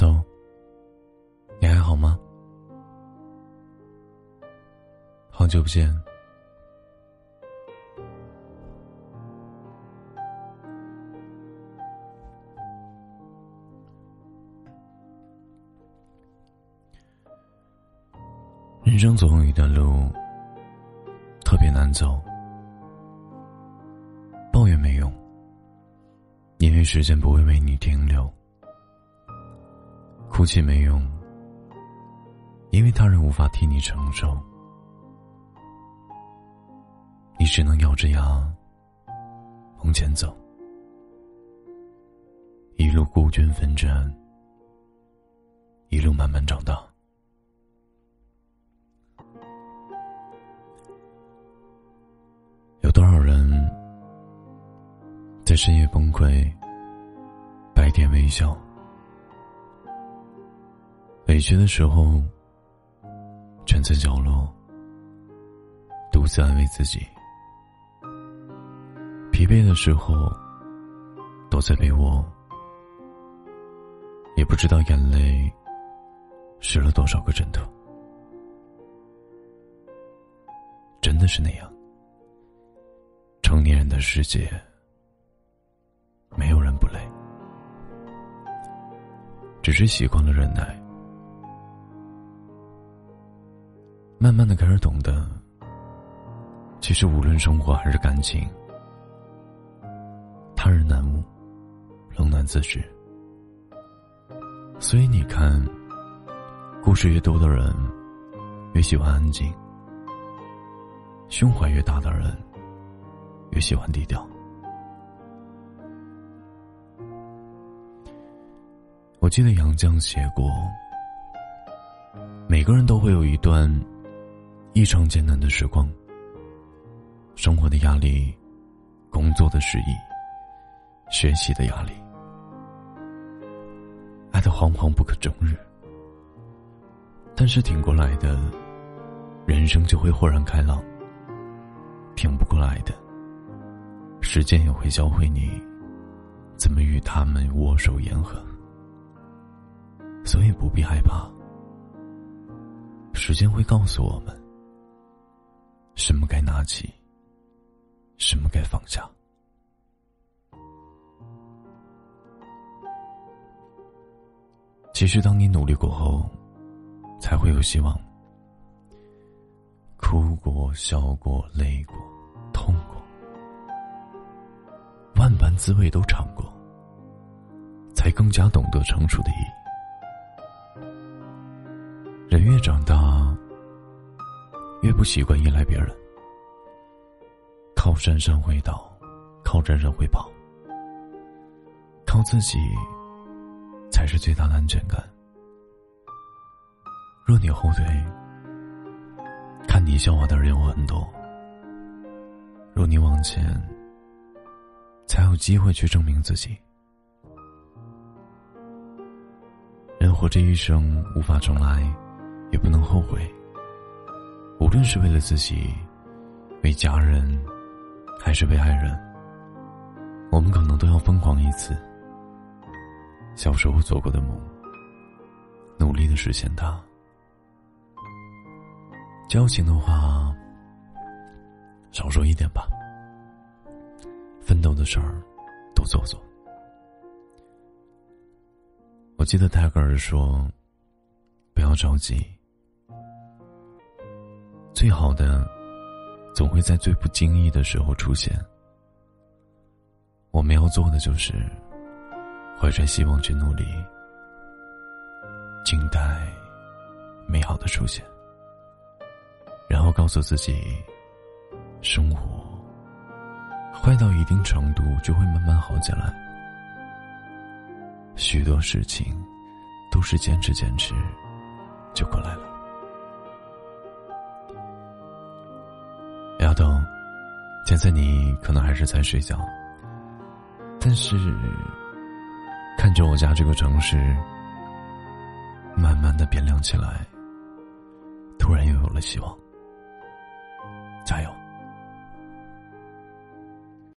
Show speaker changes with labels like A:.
A: 豆，你还好吗？好久不见。人生总有一段路特别难走，抱怨没用，因为时间不会为你停留；哭泣没用，因为他人无法替你承受。你只能咬着牙往前走，一路孤军奋战，一路慢慢长大。有多少人在深夜崩溃，白天微笑？委屈的时候，蜷在角落，独自安慰自己；疲惫的时候，躲在被窝，也不知道眼泪湿了多少个枕头。真的是那样。成年人的世界，没有人不累，只是习惯了忍耐。慢慢的开始懂得，其实无论生活还是感情，他人难悟，冷暖自知。所以你看，故事越多的人，越喜欢安静；胸怀越大的人。越喜欢低调。我记得杨绛写过：“每个人都会有一段异常艰难的时光，生活的压力、工作的失意、学习的压力，爱的惶惶不可终日。但是挺过来的，人生就会豁然开朗；挺不过来的。”时间也会教会你，怎么与他们握手言和，所以不必害怕。时间会告诉我们，什么该拿起，什么该放下。其实，当你努力过后，才会有希望。哭过，笑过，累过，痛过。万般滋味都尝过，才更加懂得成熟的意义。人越长大，越不习惯依赖别人，靠山山会倒，靠人人会跑，靠自己才是最大的安全感。若你后退，看你笑话的人有很多；若你往前，才有机会去证明自己。人活这一生，无法重来，也不能后悔。无论是为了自己，为家人，还是为爱人，我们可能都要疯狂一次。小时候做过的梦，努力的实现它。交情的话，少说一点吧。奋斗的事儿，多做做。我记得泰戈尔说：“不要着急，最好的总会在最不经意的时候出现。”我们要做的就是怀揣希望去努力，静待美好的出现，然后告诉自己，生活。坏到一定程度，就会慢慢好起来。许多事情都是坚持坚持就过来了。阿东现在你可能还是在睡觉。但是看着我家这个城市慢慢的变亮起来突然又有了希望。加油。